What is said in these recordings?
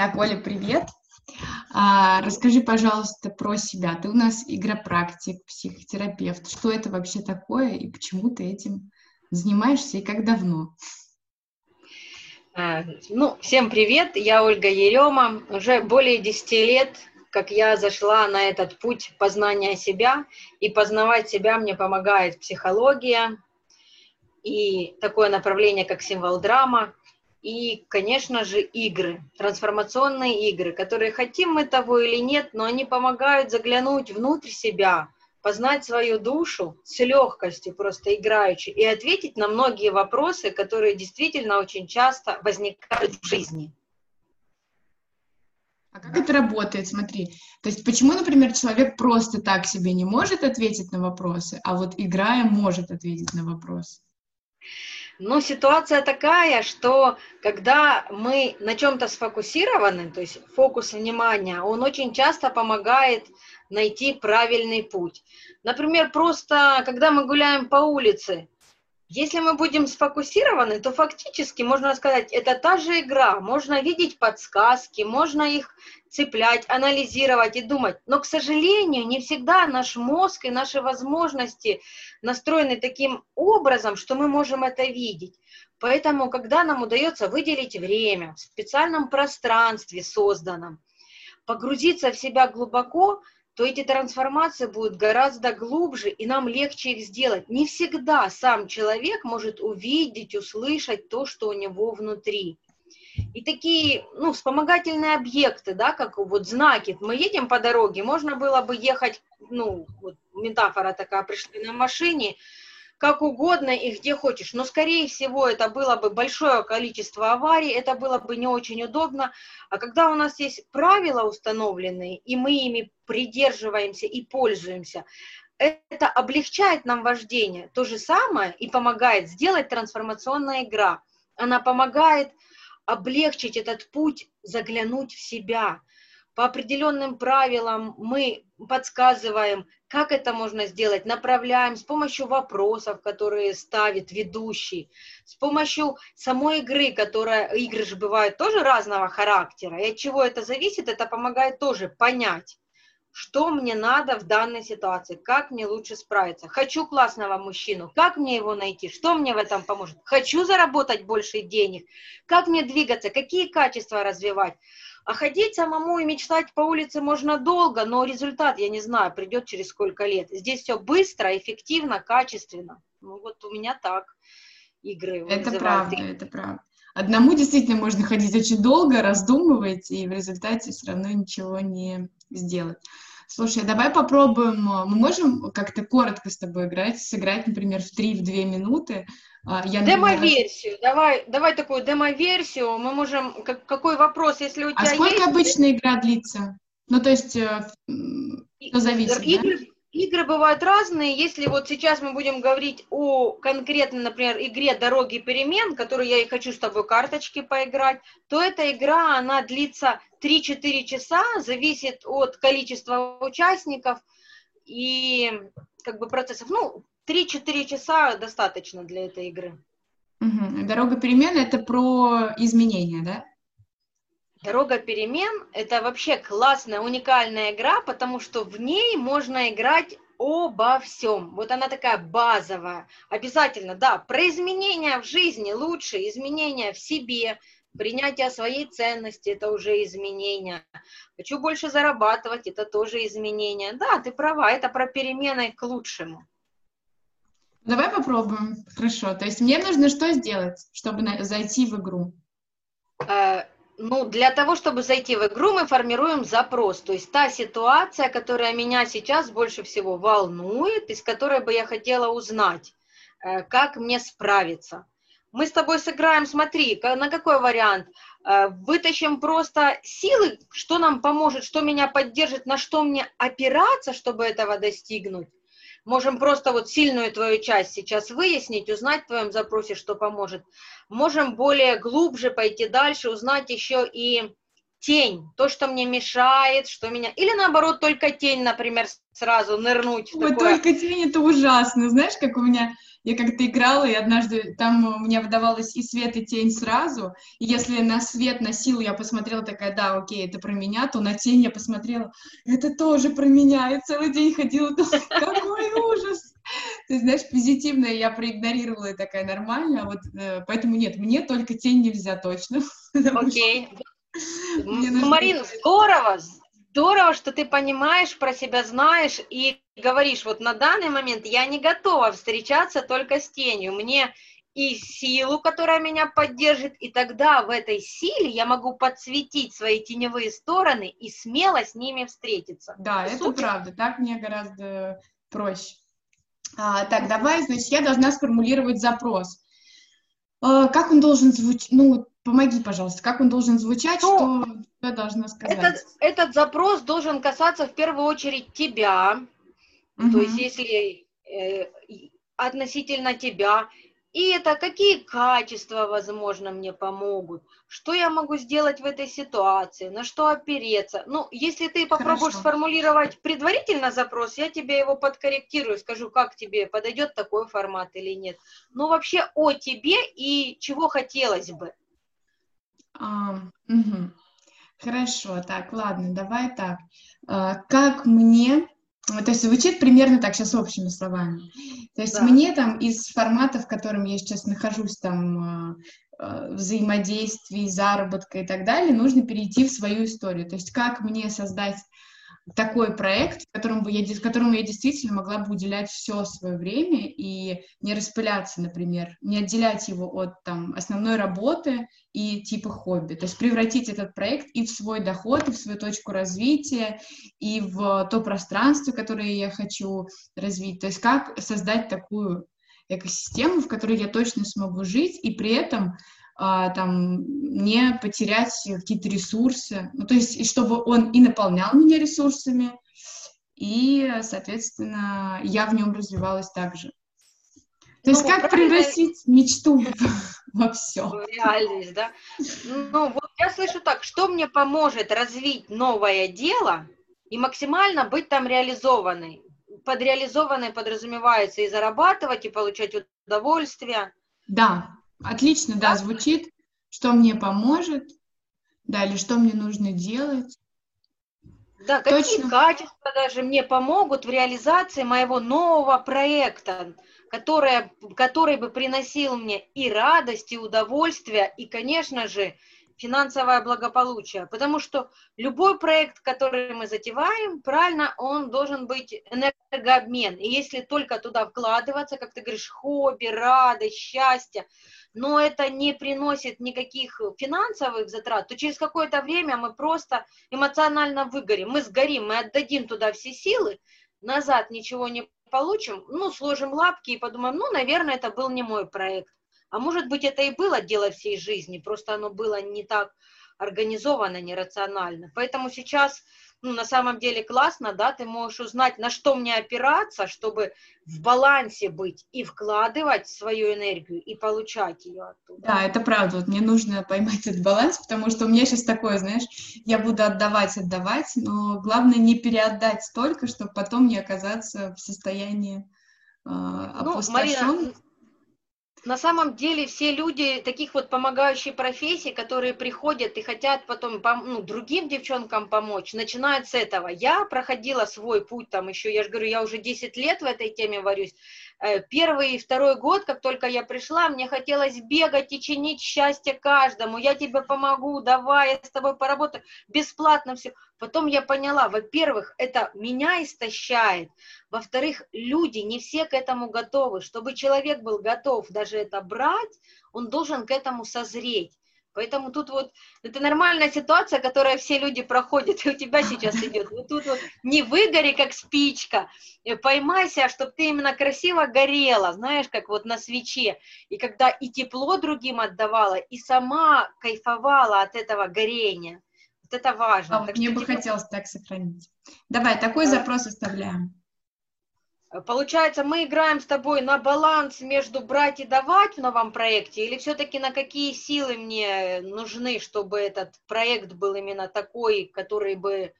Так, Оля, привет. А, расскажи, пожалуйста, про себя. Ты у нас игропрактик, психотерапевт. Что это вообще такое и почему ты этим занимаешься и как давно? А, ну, всем привет, я Ольга Ерема. Уже более 10 лет, как я зашла на этот путь познания себя, и познавать себя мне помогает психология и такое направление, как символ драма, и, конечно же, игры, трансформационные игры, которые хотим мы того или нет, но они помогают заглянуть внутрь себя, познать свою душу с легкостью, просто играючи, и ответить на многие вопросы, которые действительно очень часто возникают в жизни. А как это работает? Смотри, то есть почему, например, человек просто так себе не может ответить на вопросы, а вот играя может ответить на вопросы? Но ситуация такая, что когда мы на чем-то сфокусированы, то есть фокус внимания, он очень часто помогает найти правильный путь. Например, просто когда мы гуляем по улице, если мы будем сфокусированы, то фактически, можно сказать, это та же игра. Можно видеть подсказки, можно их цеплять, анализировать и думать. Но, к сожалению, не всегда наш мозг и наши возможности настроены таким образом, что мы можем это видеть. Поэтому, когда нам удается выделить время в специальном пространстве созданном, погрузиться в себя глубоко – то эти трансформации будут гораздо глубже, и нам легче их сделать. Не всегда сам человек может увидеть, услышать то, что у него внутри. И такие, ну, вспомогательные объекты, да, как вот знаки. Мы едем по дороге, можно было бы ехать, ну, вот метафора такая, пришли на машине, как угодно и где хочешь. Но, скорее всего, это было бы большое количество аварий, это было бы не очень удобно. А когда у нас есть правила установленные, и мы ими придерживаемся и пользуемся, это облегчает нам вождение. То же самое и помогает сделать трансформационная игра. Она помогает облегчить этот путь, заглянуть в себя. По определенным правилам мы подсказываем, как это можно сделать? Направляем с помощью вопросов, которые ставит ведущий, с помощью самой игры, которая, игры же бывают тоже разного характера, и от чего это зависит, это помогает тоже понять, что мне надо в данной ситуации, как мне лучше справиться. Хочу классного мужчину, как мне его найти, что мне в этом поможет. Хочу заработать больше денег, как мне двигаться, какие качества развивать. А ходить самому и мечтать по улице можно долго, но результат, я не знаю, придет через сколько лет. Здесь все быстро, эффективно, качественно. Ну вот у меня так игры. Это правда, это правда. Одному действительно можно ходить очень долго, раздумывать, и в результате все равно ничего не сделать. Слушай, давай попробуем, мы можем как-то коротко с тобой играть, сыграть, например, в 3-2 минуты, а, я, Демо-версию, давай, давай такую демо-версию, мы можем, как, какой вопрос, если у а тебя А сколько есть... обычно игра длится? Ну, то есть, что зависит, игры, да? игры бывают разные, если вот сейчас мы будем говорить о конкретной, например, игре «Дороги перемен», которую я и хочу с тобой карточки поиграть, то эта игра, она длится 3-4 часа, зависит от количества участников и как бы процессов. Ну, 3-4 часа достаточно для этой игры. Угу. Дорога перемен это про изменения, да? Дорога перемен это вообще классная, уникальная игра, потому что в ней можно играть обо всем. Вот она такая базовая. Обязательно, да, про изменения в жизни лучше, изменения в себе, принятие своей ценности – это уже изменения. Хочу больше зарабатывать – это тоже изменения. Да, ты права, это про перемены к лучшему. Давай попробуем. Хорошо. То есть мне нужно что сделать, чтобы зайти в игру? Э, ну, для того, чтобы зайти в игру, мы формируем запрос. То есть та ситуация, которая меня сейчас больше всего волнует, из которой бы я хотела узнать, э, как мне справиться. Мы с тобой сыграем, смотри, на какой вариант. Э, вытащим просто силы, что нам поможет, что меня поддержит, на что мне опираться, чтобы этого достигнуть Можем просто вот сильную твою часть сейчас выяснить, узнать в твоем запросе, что поможет. Можем более глубже пойти дальше, узнать еще и тень, то, что мне мешает, что меня... Или наоборот, только тень, например, сразу нырнуть. Вот такое... только тень, это ужасно. Знаешь, как у меня... Я как-то играла, и однажды там у меня выдавалось и свет, и тень сразу. И если на свет, на силу я посмотрела, такая, да, окей, это про меня, то на тень я посмотрела, это тоже про меня. И целый день ходила, какой ужас. Ты знаешь, позитивное я проигнорировала, и такая нормальная, вот, э, поэтому нет, мне только тень нельзя точно. Окей. Марин, здорово, здорово, что ты понимаешь про себя, знаешь и говоришь, вот на данный момент я не готова встречаться только с тенью, мне и силу, которая меня поддержит, и тогда в этой силе я могу подсветить свои теневые стороны и смело с ними встретиться. Да, Супер. это правда, так мне гораздо проще. А, так, давай, значит, я должна сформулировать запрос. А, как он должен звучать? Ну, помоги, пожалуйста, как он должен звучать, ну, что я должна сказать? Этот, этот запрос должен касаться в первую очередь тебя, угу. то есть если э, относительно тебя, и это какие качества, возможно, мне помогут, что я могу сделать в этой ситуации, на что опереться. Ну, если ты попробуешь Хорошо. сформулировать предварительно запрос, я тебе его подкорректирую, скажу, как тебе подойдет такой формат или нет. Ну, вообще о тебе и чего хотелось бы. А, угу. Хорошо, так, ладно, давай так. А, как мне то есть звучит примерно так, сейчас общими словами. То есть да. мне там из формата, в котором я сейчас нахожусь, там э, взаимодействий, заработка и так далее, нужно перейти в свою историю. То есть как мне создать такой проект, которому, бы я, которому я действительно могла бы уделять все свое время и не распыляться, например, не отделять его от там, основной работы и типа хобби. То есть превратить этот проект и в свой доход, и в свою точку развития, и в то пространство, которое я хочу развить. То есть как создать такую экосистему, в которой я точно смогу жить, и при этом там, не потерять какие-то ресурсы. Ну, то есть, и чтобы он и наполнял меня ресурсами, и, соответственно, я в нем развивалась также. То ну, есть, как превратить мечту во все. Реальность, да? Ну, вот я слышу так, что мне поможет развить новое дело и максимально быть там реализованной? Под реализованной подразумевается и зарабатывать, и получать удовольствие. Да, Отлично, да, звучит. Что мне поможет, да, или что мне нужно делать. Да, какие Точно. качества даже мне помогут в реализации моего нового проекта, который, который бы приносил мне и радость, и удовольствие, и, конечно же, финансовое благополучие. Потому что любой проект, который мы затеваем, правильно, он должен быть энергообмен. И если только туда вкладываться, как ты говоришь, хобби, радость, счастье, но это не приносит никаких финансовых затрат, то через какое-то время мы просто эмоционально выгорим, мы сгорим, мы отдадим туда все силы, назад ничего не получим, ну, сложим лапки и подумаем, ну, наверное, это был не мой проект. А может быть, это и было дело всей жизни, просто оно было не так организовано, нерационально. Поэтому сейчас ну, на самом деле классно, да, ты можешь узнать, на что мне опираться, чтобы в балансе быть и вкладывать свою энергию и получать ее оттуда. Да, это правда. Вот мне нужно поймать этот баланс, потому что у меня сейчас такое, знаешь, я буду отдавать, отдавать, но главное не переотдать столько, чтобы потом не оказаться в состоянии э, Ну, Марина, на самом деле все люди таких вот помогающих профессий, которые приходят и хотят потом ну, другим девчонкам помочь, начинают с этого. Я проходила свой путь там еще, я же говорю, я уже 10 лет в этой теме варюсь. Э, первый и второй год, как только я пришла, мне хотелось бегать и чинить счастье каждому. Я тебе помогу, давай, я с тобой поработаю. Бесплатно все. Потом я поняла, во-первых, это меня истощает. Во-вторых, люди не все к этому готовы. Чтобы человек был готов даже это брать, он должен к этому созреть. Поэтому тут вот, это нормальная ситуация, которая все люди проходят, и у тебя сейчас идет. Вот тут вот не выгори, как спичка, э, поймайся, чтобы ты именно красиво горела, знаешь, как вот на свече. И когда и тепло другим отдавала, и сама кайфовала от этого горения. Вот это важно. А, вот мне бы тебе... хотелось так сохранить. Давай, такой да. запрос оставляем. Получается, мы играем с тобой на баланс между брать и давать в новом проекте, или все-таки на какие силы мне нужны, чтобы этот проект был именно такой, который бы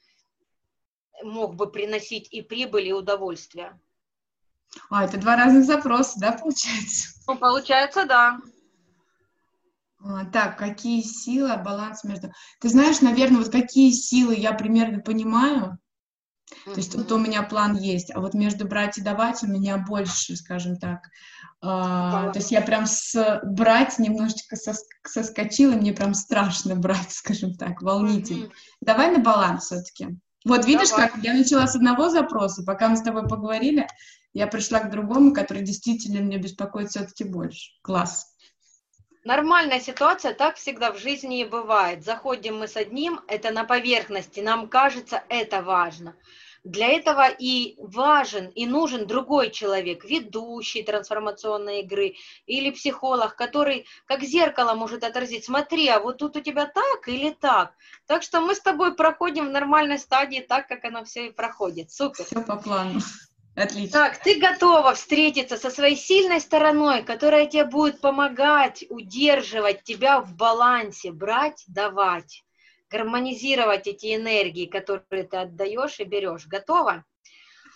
мог бы приносить и прибыль, и удовольствие? А, это два разных запроса, да, получается? Ну, получается, да. А, так, какие силы, баланс между... Ты знаешь, наверное, вот какие силы я примерно понимаю, то есть тут у меня план есть, а вот между брать и давать у меня больше, скажем так. А, то есть я прям с брать немножечко сос, соскочила, мне прям страшно брать, скажем так, волнительно. Mm-hmm. Давай на баланс все-таки. Вот видишь, Давай. как я начала с одного запроса, пока мы с тобой поговорили, я пришла к другому, который действительно меня беспокоит все-таки больше. Класс. Нормальная ситуация, так всегда в жизни и бывает. Заходим мы с одним, это на поверхности, нам кажется, это важно. Для этого и важен, и нужен другой человек, ведущий трансформационной игры или психолог, который как зеркало может отразить, смотри, а вот тут у тебя так или так. Так что мы с тобой проходим в нормальной стадии так, как оно все и проходит. Супер. Все по плану. Отлично. Так, ты готова встретиться со своей сильной стороной, которая тебе будет помогать удерживать тебя в балансе, брать, давать, гармонизировать эти энергии, которые ты отдаешь и берешь. Готова?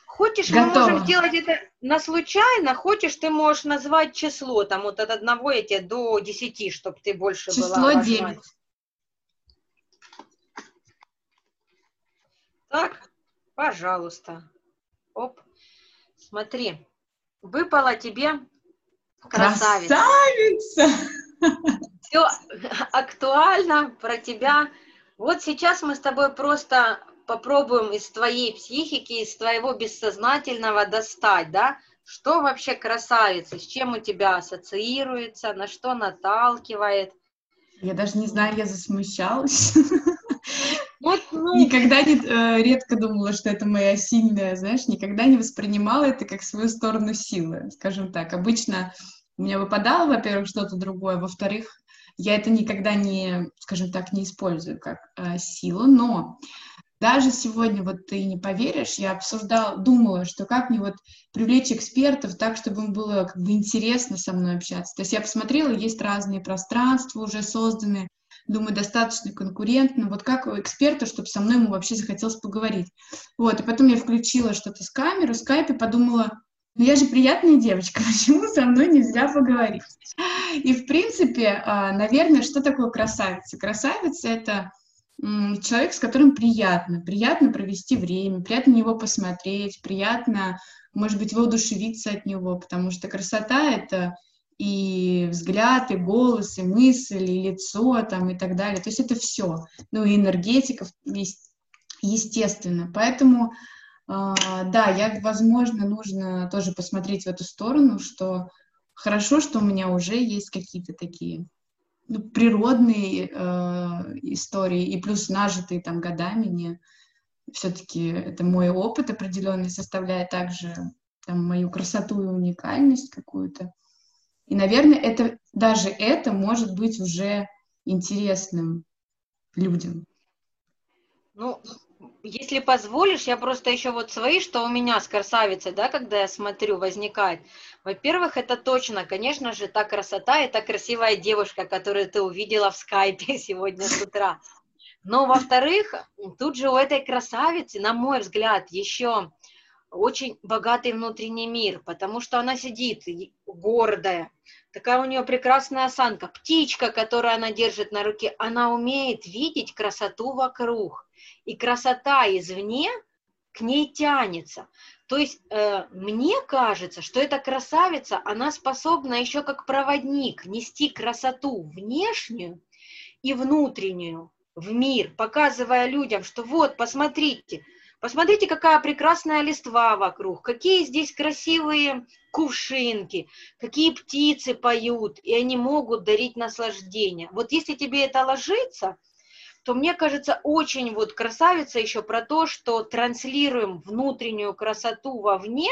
Хочешь, Готова. мы можем сделать это на случайно, хочешь, ты можешь назвать число, там вот от одного я тебе до десяти, чтобы ты больше число была. Число 9. Так, пожалуйста. Оп. Смотри, выпала тебе красавица. Красавица! Все актуально про тебя. Вот сейчас мы с тобой просто попробуем из твоей психики, из твоего бессознательного достать, да, что вообще красавица, с чем у тебя ассоциируется, на что наталкивает. Я даже не знаю, я засмущалась. Вот, ну... Никогда не, э, редко думала, что это моя сильная, знаешь, никогда не воспринимала это как свою сторону силы, скажем так. Обычно у меня выпадало, во-первых, что-то другое, во-вторых, я это никогда не, скажем так, не использую как э, силу, но даже сегодня, вот ты не поверишь, я обсуждала, думала, что как мне вот привлечь экспертов так, чтобы им было как бы интересно со мной общаться. То есть я посмотрела, есть разные пространства уже созданы, думаю, достаточно конкурентно, вот как у эксперта, чтобы со мной ему вообще захотелось поговорить. Вот, и потом я включила что-то с камеры, скайп, и подумала, ну я же приятная девочка, почему со мной нельзя поговорить? И, в принципе, а, наверное, что такое красавица? Красавица — это человек, с которым приятно, приятно провести время, приятно на него посмотреть, приятно, может быть, воодушевиться от него, потому что красота — это и взгляд, и голос, и мысль, и лицо там и так далее. То есть это все. Ну и энергетика, естественно. Поэтому, э, да, я, возможно, нужно тоже посмотреть в эту сторону, что хорошо, что у меня уже есть какие-то такие ну, природные э, истории, и плюс нажитые там годами, не все-таки это мой опыт определенный составляет также там мою красоту и уникальность какую-то. И, наверное, это, даже это может быть уже интересным людям. Ну, если позволишь, я просто еще вот свои, что у меня с красавицей, да, когда я смотрю, возникает. Во-первых, это точно, конечно же, та красота и та красивая девушка, которую ты увидела в скайпе сегодня с утра. Но, во-вторых, тут же у этой красавицы, на мой взгляд, еще очень богатый внутренний мир, потому что она сидит гордая, такая у нее прекрасная осанка, птичка, которую она держит на руке, она умеет видеть красоту вокруг, и красота извне к ней тянется. То есть э, мне кажется, что эта красавица, она способна еще как проводник нести красоту внешнюю и внутреннюю в мир, показывая людям, что вот, посмотрите, Посмотрите, какая прекрасная листва вокруг, какие здесь красивые кувшинки, какие птицы поют, и они могут дарить наслаждение. Вот если тебе это ложится, то мне кажется, очень вот красавица еще про то, что транслируем внутреннюю красоту вовне,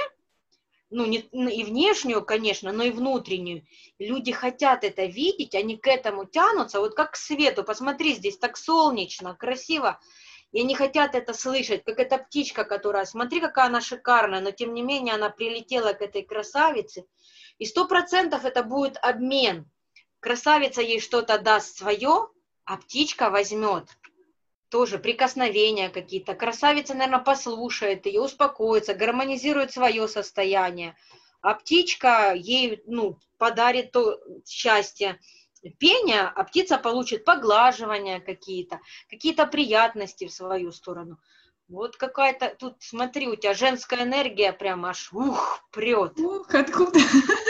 ну, не, ну, и внешнюю, конечно, но и внутреннюю. Люди хотят это видеть, они к этому тянутся, вот как к свету. Посмотри, здесь так солнечно, красиво. И они хотят это слышать, как эта птичка, которая, смотри, какая она шикарная, но тем не менее она прилетела к этой красавице, и сто процентов это будет обмен. Красавица ей что-то даст свое, а птичка возьмет тоже прикосновения какие-то. Красавица, наверное, послушает ее, успокоится, гармонизирует свое состояние. А птичка ей ну, подарит то счастье, пение, а птица получит поглаживания какие-то, какие-то приятности в свою сторону. Вот какая-то, тут смотри, у тебя женская энергия прям аж ух, прет. Ух, откуда?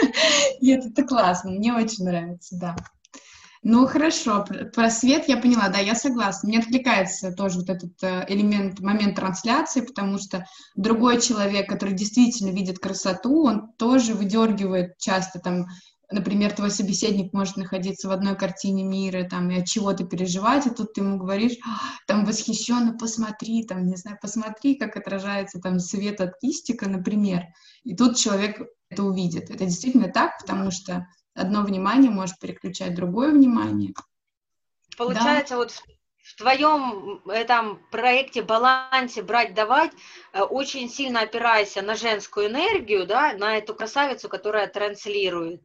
Нет, это классно, мне очень нравится, да. Ну, хорошо, про свет я поняла, да, я согласна. Мне откликается тоже вот этот э, элемент, момент трансляции, потому что другой человек, который действительно видит красоту, он тоже выдергивает часто там например, твой собеседник может находиться в одной картине мира, там, и от чего-то переживать, и тут ты ему говоришь, «А, там, восхищенно, посмотри, там, не знаю, посмотри, как отражается там свет от кистика, например, и тут человек это увидит. Это действительно так, потому что одно внимание может переключать другое внимание. Получается, да. вот в твоем этом проекте балансе брать давать э, очень сильно опирайся на женскую энергию, да, на эту красавицу, которая транслирует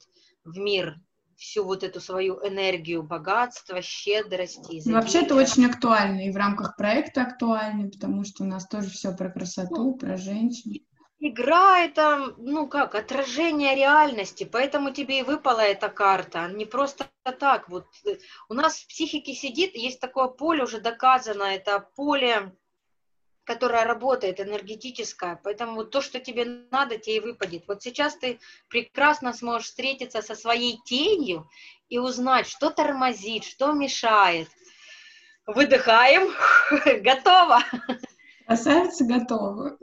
в мир всю вот эту свою энергию богатства, щедрости. Ну, вообще это очень актуально, и в рамках проекта актуально, потому что у нас тоже все про красоту, ну, про женщин. Игра это, ну как, отражение реальности, поэтому тебе и выпала эта карта, не просто так. Вот у нас в психике сидит, есть такое поле уже доказано, это поле которая работает, энергетическая. Поэтому то, что тебе надо, тебе и выпадет. Вот сейчас ты прекрасно сможешь встретиться со своей тенью и узнать, что тормозит, что мешает. Выдыхаем. Готово. Красавица готова.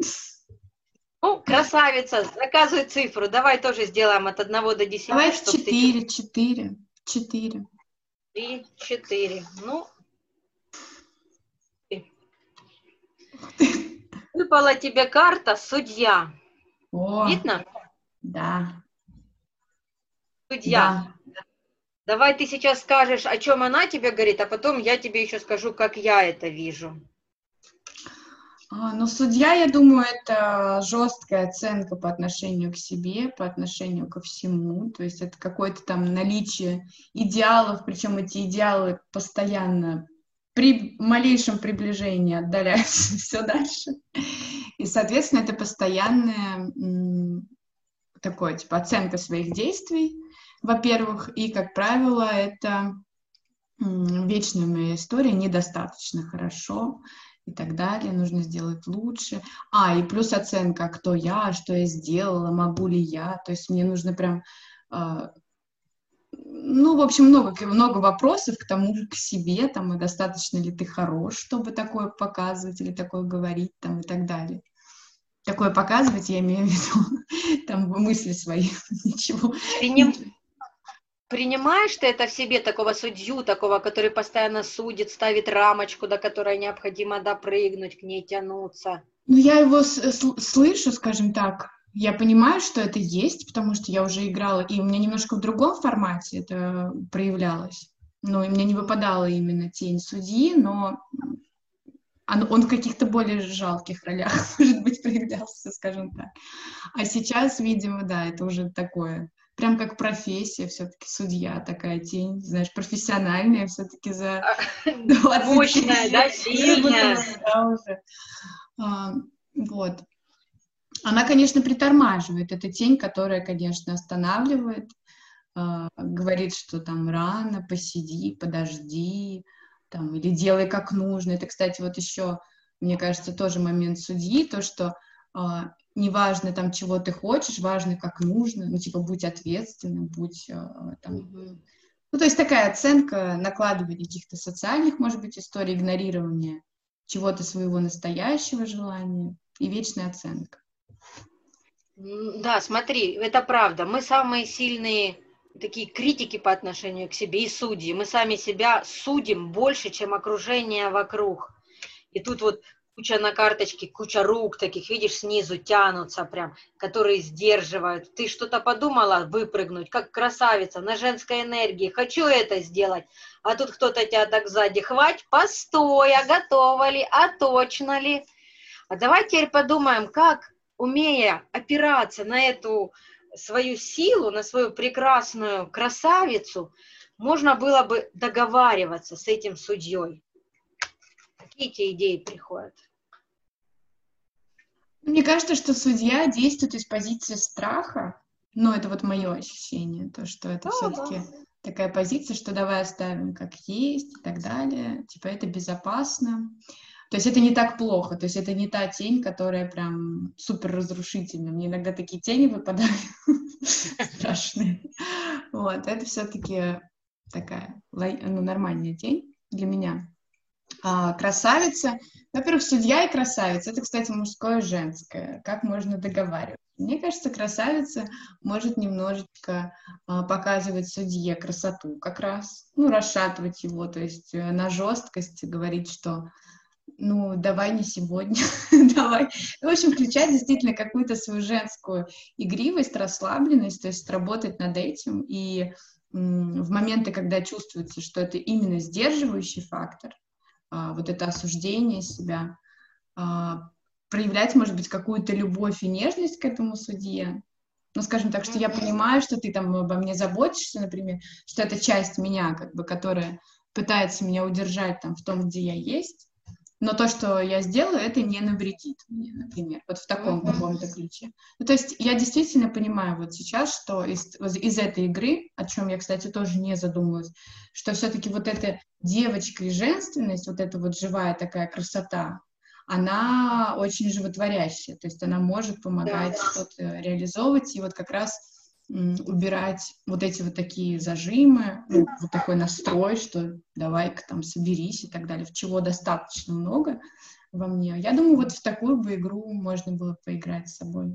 Ну, красавица, заказывай цифру. Давай тоже сделаем от 1 до 10. Давай 4, ты... 4, 4. 3, 4. Ну, Выпала тебе карта судья. О, Видно? Да. Судья. Да. Давай ты сейчас скажешь, о чем она тебе говорит, а потом я тебе еще скажу, как я это вижу. А, ну, судья, я думаю, это жесткая оценка по отношению к себе, по отношению ко всему. То есть это какое-то там наличие идеалов, причем эти идеалы постоянно при малейшем приближении отдаляются все дальше. И, соответственно, это постоянная такое, типа, оценка своих действий, во-первых, и, как правило, это вечная моя история, недостаточно хорошо и так далее, нужно сделать лучше. А, и плюс оценка, кто я, что я сделала, могу ли я, то есть мне нужно прям а, ну, в общем, много, много вопросов к тому же, к себе, там, и достаточно ли ты хорош, чтобы такое показывать или такое говорить, там, и так далее. Такое показывать, я имею в виду, там, мысли свои, ничего. Приним... Принимаешь ты это в себе, такого судью, такого, который постоянно судит, ставит рамочку, до которой необходимо допрыгнуть, к ней тянуться? Ну, я его слышу, скажем так, я понимаю, что это есть, потому что я уже играла, и у меня немножко в другом формате это проявлялось. Ну, и мне не выпадала именно тень судьи, но он, он в каких-то более жалких ролях, может быть, проявлялся, скажем так. А сейчас, видимо, да, это уже такое, прям как профессия, все-таки судья, такая тень, знаешь, профессиональная, все-таки за 20 а, Мощная, да, сильная. Да, уже. А, вот она, конечно, притормаживает. Это тень, которая, конечно, останавливает, э, говорит, что там рано, посиди, подожди, там, или делай как нужно. Это, кстати, вот еще, мне кажется, тоже момент судьи, то, что э, неважно там, чего ты хочешь, важно, как нужно, ну, типа, будь ответственным, будь э, там... Mm-hmm. Ну, то есть такая оценка, накладывания каких-то социальных, может быть, историй, игнорирования чего-то своего настоящего желания и вечная оценка. Да, смотри, это правда. Мы самые сильные такие критики по отношению к себе и судьи. Мы сами себя судим больше, чем окружение вокруг. И тут вот куча на карточке, куча рук таких, видишь, снизу тянутся прям, которые сдерживают. Ты что-то подумала выпрыгнуть, как красавица, на женской энергии, хочу это сделать. А тут кто-то тебя так сзади, хвать, постой, а готова ли, а точно ли? А давай теперь подумаем, как, умея опираться на эту свою силу, на свою прекрасную красавицу, можно было бы договариваться с этим судьей. Какие тебе идеи приходят? Мне кажется, что судья действует из позиции страха, но это вот мое ощущение, то, что это да, все-таки да. такая позиция, что давай оставим как есть и так далее, типа это безопасно. То есть это не так плохо, то есть это не та тень, которая прям супер разрушительна. Мне иногда такие тени выпадают страшные. Вот, это все-таки такая ну, нормальная тень для меня. А, красавица. Во-первых, судья и красавица. Это, кстати, мужское и женское. Как можно договариваться? Мне кажется, красавица может немножечко а, показывать судье красоту как раз, ну, расшатывать его, то есть э, на жесткость говорить, что ну, давай не сегодня, давай. В общем, включать действительно какую-то свою женскую игривость, расслабленность, то есть работать над этим. И в моменты, когда чувствуется, что это именно сдерживающий фактор, а, вот это осуждение себя, а, проявлять, может быть, какую-то любовь и нежность к этому судье. Ну, скажем так, что я понимаю, что ты там обо мне заботишься, например, что это часть меня, как бы, которая пытается меня удержать там в том, где я есть, но то, что я сделаю, это не навредит мне, например, вот в таком mm-hmm. каком-то ключе. Ну, то есть я действительно понимаю вот сейчас, что из, из этой игры, о чем я, кстати, тоже не задумывалась, что все-таки вот эта девочка и женственность, вот эта вот живая такая красота, она очень животворящая, то есть она может помогать да. что-то реализовывать, и вот как раз убирать вот эти вот такие зажимы, ну, вот такой настрой, что давай-ка там соберись и так далее, в чего достаточно много во мне. Я думаю, вот в такую бы игру можно было поиграть с собой.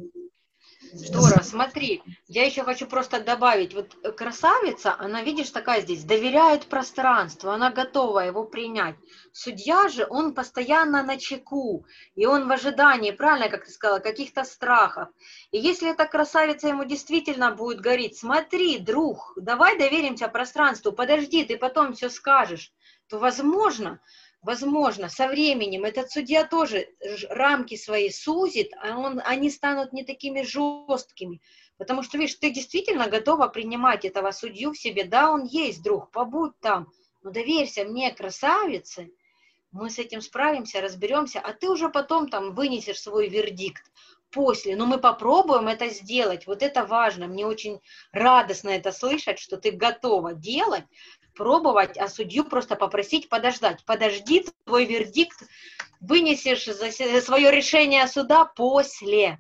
Здорово, смотри, я еще хочу просто добавить, вот э, красавица, она, видишь, такая здесь, доверяет пространству, она готова его принять. Судья же, он постоянно на чеку, и он в ожидании, правильно, как ты сказала, каких-то страхов. И если эта красавица ему действительно будет говорить, смотри, друг, давай доверимся пространству, подожди, ты потом все скажешь, то, возможно, Возможно, со временем этот судья тоже рамки свои сузит, а он, они станут не такими жесткими. Потому что, видишь, ты действительно готова принимать этого судью в себе. Да, он есть, друг, побудь там, но доверься мне, красавице, мы с этим справимся, разберемся, а ты уже потом там вынесешь свой вердикт после, но мы попробуем это сделать, вот это важно, мне очень радостно это слышать, что ты готова делать, пробовать, а судью просто попросить подождать. Подожди, твой вердикт вынесешь свое решение суда после.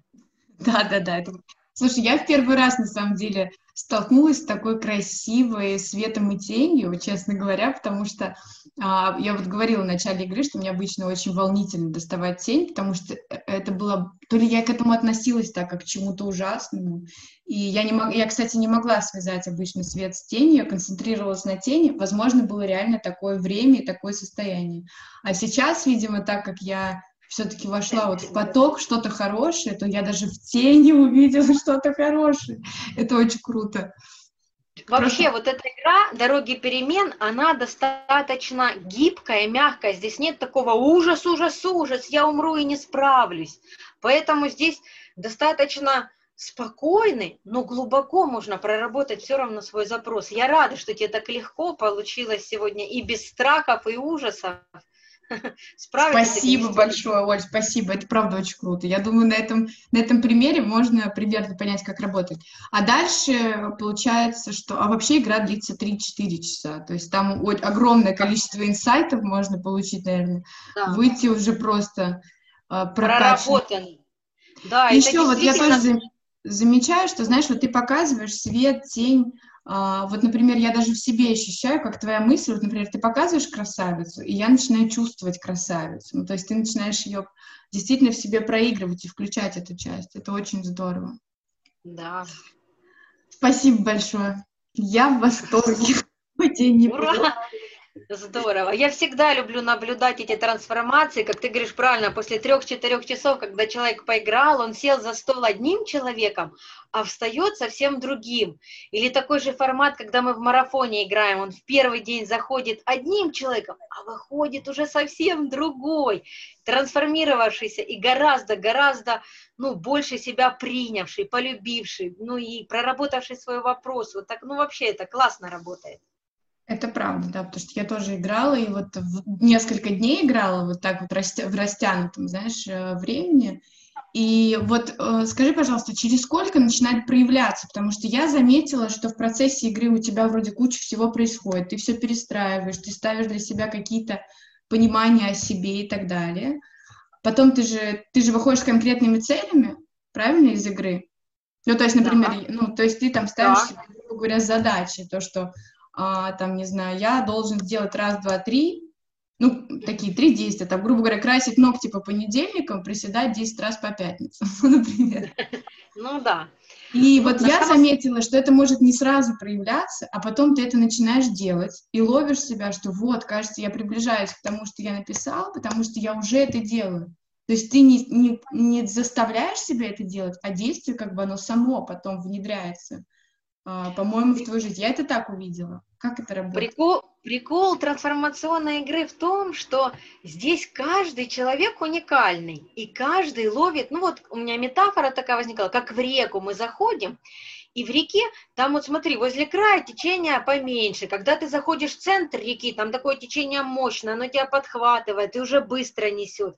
Да, да, да. Это... Слушай, я в первый раз, на самом деле, столкнулась с такой красивой светом и тенью, честно говоря, потому что а, я вот говорила в начале игры, что мне обычно очень волнительно доставать тень, потому что это было... То ли я к этому относилась так, как к чему-то ужасному, и я, не мог, я, кстати, не могла связать обычно свет с тенью, я концентрировалась на тени, возможно, было реально такое время и такое состояние. А сейчас, видимо, так как я все-таки вошла вот в поток что-то хорошее, то я даже в тени увидела что-то хорошее. Это очень круто. Вообще, Просто... вот эта игра «Дороги перемен», она достаточно гибкая, мягкая. Здесь нет такого ужас, ужас, ужас, я умру и не справлюсь. Поэтому здесь достаточно спокойный, но глубоко можно проработать все равно свой запрос. Я рада, что тебе так легко получилось сегодня и без страхов, и ужасов. Спасибо большое, Оль, спасибо, это правда очень круто. Я думаю, на этом, на этом примере можно примерно понять, как работает. А дальше получается, что... А вообще игра длится 3-4 часа, то есть там огромное количество инсайтов можно получить, наверное, да. выйти уже просто э, проработанный. Да, Еще вот я тоже замечаю, что, знаешь, вот ты показываешь свет, тень, вот, например, я даже в себе ощущаю, как твоя мысль, вот, например, ты показываешь красавицу, и я начинаю чувствовать красавицу. Ну, то есть ты начинаешь ее действительно в себе проигрывать и включать эту часть. Это очень здорово. Да. Спасибо большое. Я в восторге. Ура! Здорово. Я всегда люблю наблюдать эти трансформации, как ты говоришь правильно, после трех-четырех часов, когда человек поиграл, он сел за стол одним человеком, а встает совсем другим. Или такой же формат, когда мы в марафоне играем, он в первый день заходит одним человеком, а выходит уже совсем другой, трансформировавшийся и гораздо-гораздо ну, больше себя принявший, полюбивший, ну и проработавший свой вопрос. Вот так, ну вообще это классно работает. Это правда, да, потому что я тоже играла, и вот несколько дней играла вот так вот в растянутом, знаешь, э, времени, и вот э, скажи, пожалуйста, через сколько начинает проявляться? Потому что я заметила, что в процессе игры у тебя вроде куча всего происходит. Ты все перестраиваешь, ты ставишь для себя какие-то понимания о себе и так далее. Потом ты же, ты же выходишь с конкретными целями, правильно, из игры? Ну, то есть, например, да. ну, то есть ты там ставишь да. себе, грубо говоря, задачи, то, что, а, там, не знаю, я должен сделать раз, два, три, ну, такие три действия, там, грубо говоря, красить ногти по понедельникам, приседать 10 раз по пятницам, например. Ну да. И вот я заметила, что это может не сразу проявляться, а потом ты это начинаешь делать и ловишь себя, что вот, кажется, я приближаюсь к тому, что я написал, потому что я уже это делаю. То есть ты не, не, не заставляешь себя это делать, а действие как бы оно само потом внедряется, по-моему, в твою жизнь. Я это так увидела. Как это работает? Прикол, прикол трансформационной игры в том, что здесь каждый человек уникальный, и каждый ловит, ну вот у меня метафора такая возникла, как в реку мы заходим, и в реке, там вот смотри, возле края течение поменьше. Когда ты заходишь в центр реки, там такое течение мощное, оно тебя подхватывает и уже быстро несет.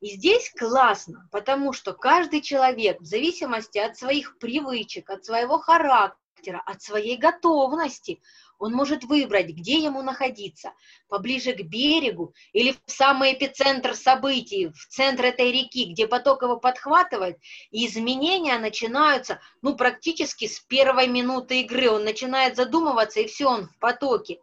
И здесь классно, потому что каждый человек в зависимости от своих привычек, от своего характера, от своей готовности, он может выбрать, где ему находиться, поближе к берегу или в самый эпицентр событий, в центр этой реки, где поток его подхватывает, и изменения начинаются, ну, практически с первой минуты игры. Он начинает задумываться, и все, он в потоке.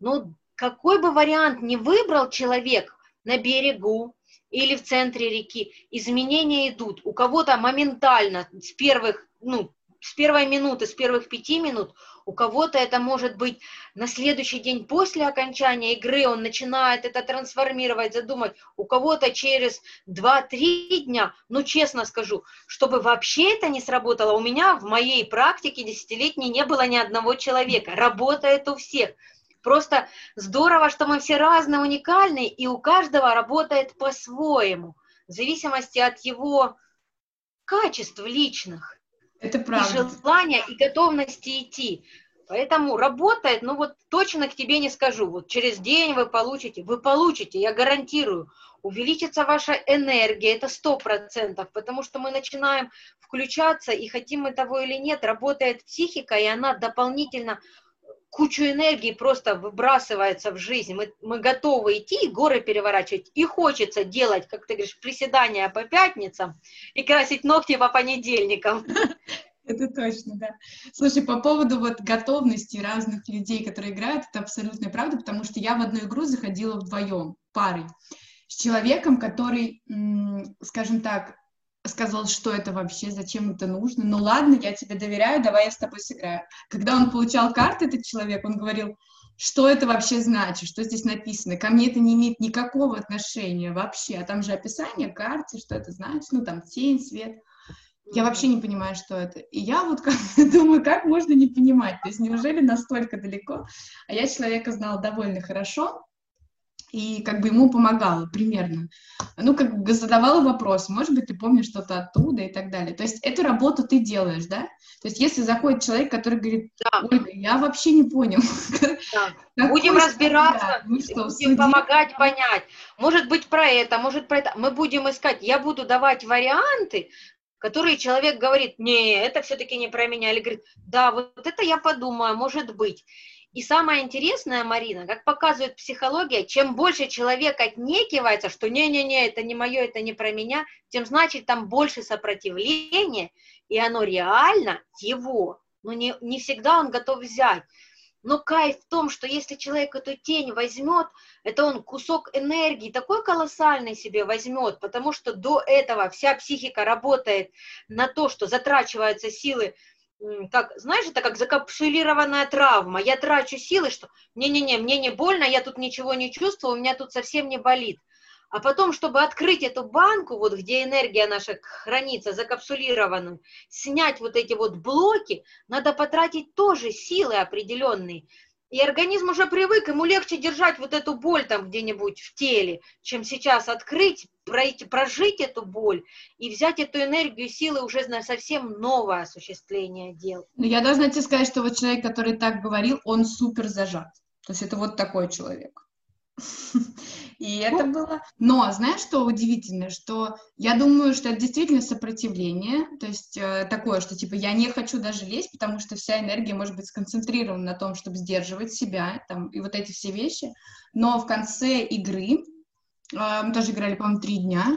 Ну, какой бы вариант ни выбрал человек на берегу, или в центре реки, изменения идут. У кого-то моментально, с первых, ну, с первой минуты, с первых пяти минут, у кого-то это может быть на следующий день после окончания игры, он начинает это трансформировать, задумать, у кого-то через 2-3 дня, ну честно скажу, чтобы вообще это не сработало, у меня в моей практике десятилетней не было ни одного человека, работает у всех. Просто здорово, что мы все разные, уникальные, и у каждого работает по-своему, в зависимости от его качеств личных. Это правда. И желания, и готовности идти. Поэтому работает, ну вот точно к тебе не скажу, вот через день вы получите, вы получите, я гарантирую, увеличится ваша энергия, это сто процентов, потому что мы начинаем включаться, и хотим мы того или нет, работает психика, и она дополнительно кучу энергии просто выбрасывается в жизнь. Мы, мы готовы идти и горы переворачивать. И хочется делать, как ты говоришь, приседания по пятницам и красить ногти по понедельникам. Это точно, да. Слушай, по поводу вот готовности разных людей, которые играют, это абсолютная правда, потому что я в одну игру заходила вдвоем, парой, с человеком, который, скажем так, сказал, что это вообще, зачем это нужно. Ну ладно, я тебе доверяю, давай я с тобой сыграю. Когда он получал карты, этот человек, он говорил, что это вообще значит, что здесь написано. Ко мне это не имеет никакого отношения вообще. А там же описание карты, что это значит, ну там тень, свет. Я вообще не понимаю, что это. И я вот как думаю, как можно не понимать? То есть неужели настолько далеко? А я человека знала довольно хорошо, и как бы ему помогала примерно. Ну, как бы задавала вопрос, может быть, ты помнишь что-то оттуда и так далее. То есть эту работу ты делаешь, да? То есть если заходит человек, который говорит, да. Ольга, я вообще не понял. Да. Будем разбираться, ну, что, будем помогать понять. Может быть, про это, может, про это. Мы будем искать, я буду давать варианты, которые человек говорит, не, это все-таки не про меня, или говорит, да, вот это я подумаю, может быть. И самое интересное, Марина, как показывает психология, чем больше человек отнекивается, что не-не-не, это не мое, это не про меня, тем значит там больше сопротивления, и оно реально его. Но не, не всегда он готов взять. Но кайф в том, что если человек эту тень возьмет, это он кусок энергии такой колоссальный себе возьмет, потому что до этого вся психика работает на то, что затрачиваются силы как, знаешь, это как закапсулированная травма. Я трачу силы, что не-не-не, мне не больно, я тут ничего не чувствую, у меня тут совсем не болит. А потом, чтобы открыть эту банку, вот где энергия наша хранится, закапсулированную, снять вот эти вот блоки, надо потратить тоже силы определенные. И организм уже привык, ему легче держать вот эту боль там где-нибудь в теле, чем сейчас открыть, пройти, прожить эту боль и взять эту энергию, силы уже на совсем новое осуществление дел. Но я должна тебе сказать, что вот человек, который так говорил, он супер зажат. То есть это вот такой человек. И это ну. было... Но знаешь, что удивительно? Что я думаю, что это действительно сопротивление, то есть э, такое, что типа я не хочу даже лезть, потому что вся энергия может быть сконцентрирована на том, чтобы сдерживать себя, там, и вот эти все вещи. Но в конце игры, э, мы тоже играли, по-моему, три дня,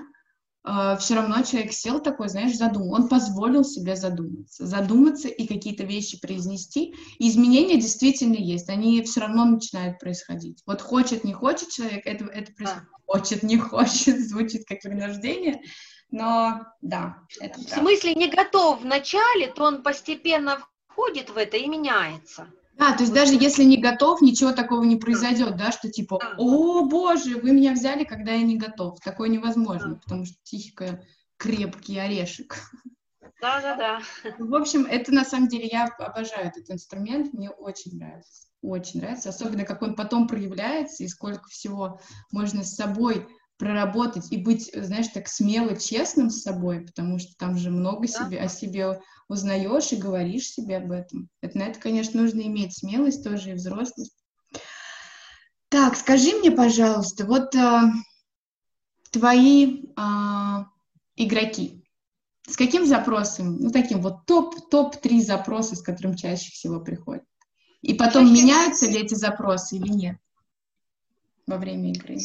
Uh, все равно человек сел такой, знаешь, задумал. Он позволил себе задуматься, задуматься и какие-то вещи произнести. И изменения действительно есть, они все равно начинают происходить. Вот хочет, не хочет человек, это, это происходит. А. Хочет, не хочет, звучит как принуждение, но да, это В смысле не готов в начале, то он постепенно входит в это и меняется. Да, то есть даже если не готов, ничего такого не произойдет, да, что типа, о боже, вы меня взяли, когда я не готов. Такое невозможно, потому что психика крепкий орешек. Да, да, да. В общем, это на самом деле, я обожаю этот инструмент, мне очень нравится, очень нравится, особенно как он потом проявляется и сколько всего можно с собой проработать и быть, знаешь, так смело честным с собой, потому что там же много да. себе, о себе узнаешь и говоришь себе об этом. Это, на это, конечно, нужно иметь смелость тоже и взрослость. Так, скажи мне, пожалуйста, вот а, твои а, игроки, с каким запросом, ну, таким вот топ, топ-3 запроса, с которым чаще всего приходят? И потом чаще... меняются ли эти запросы или нет во время игры?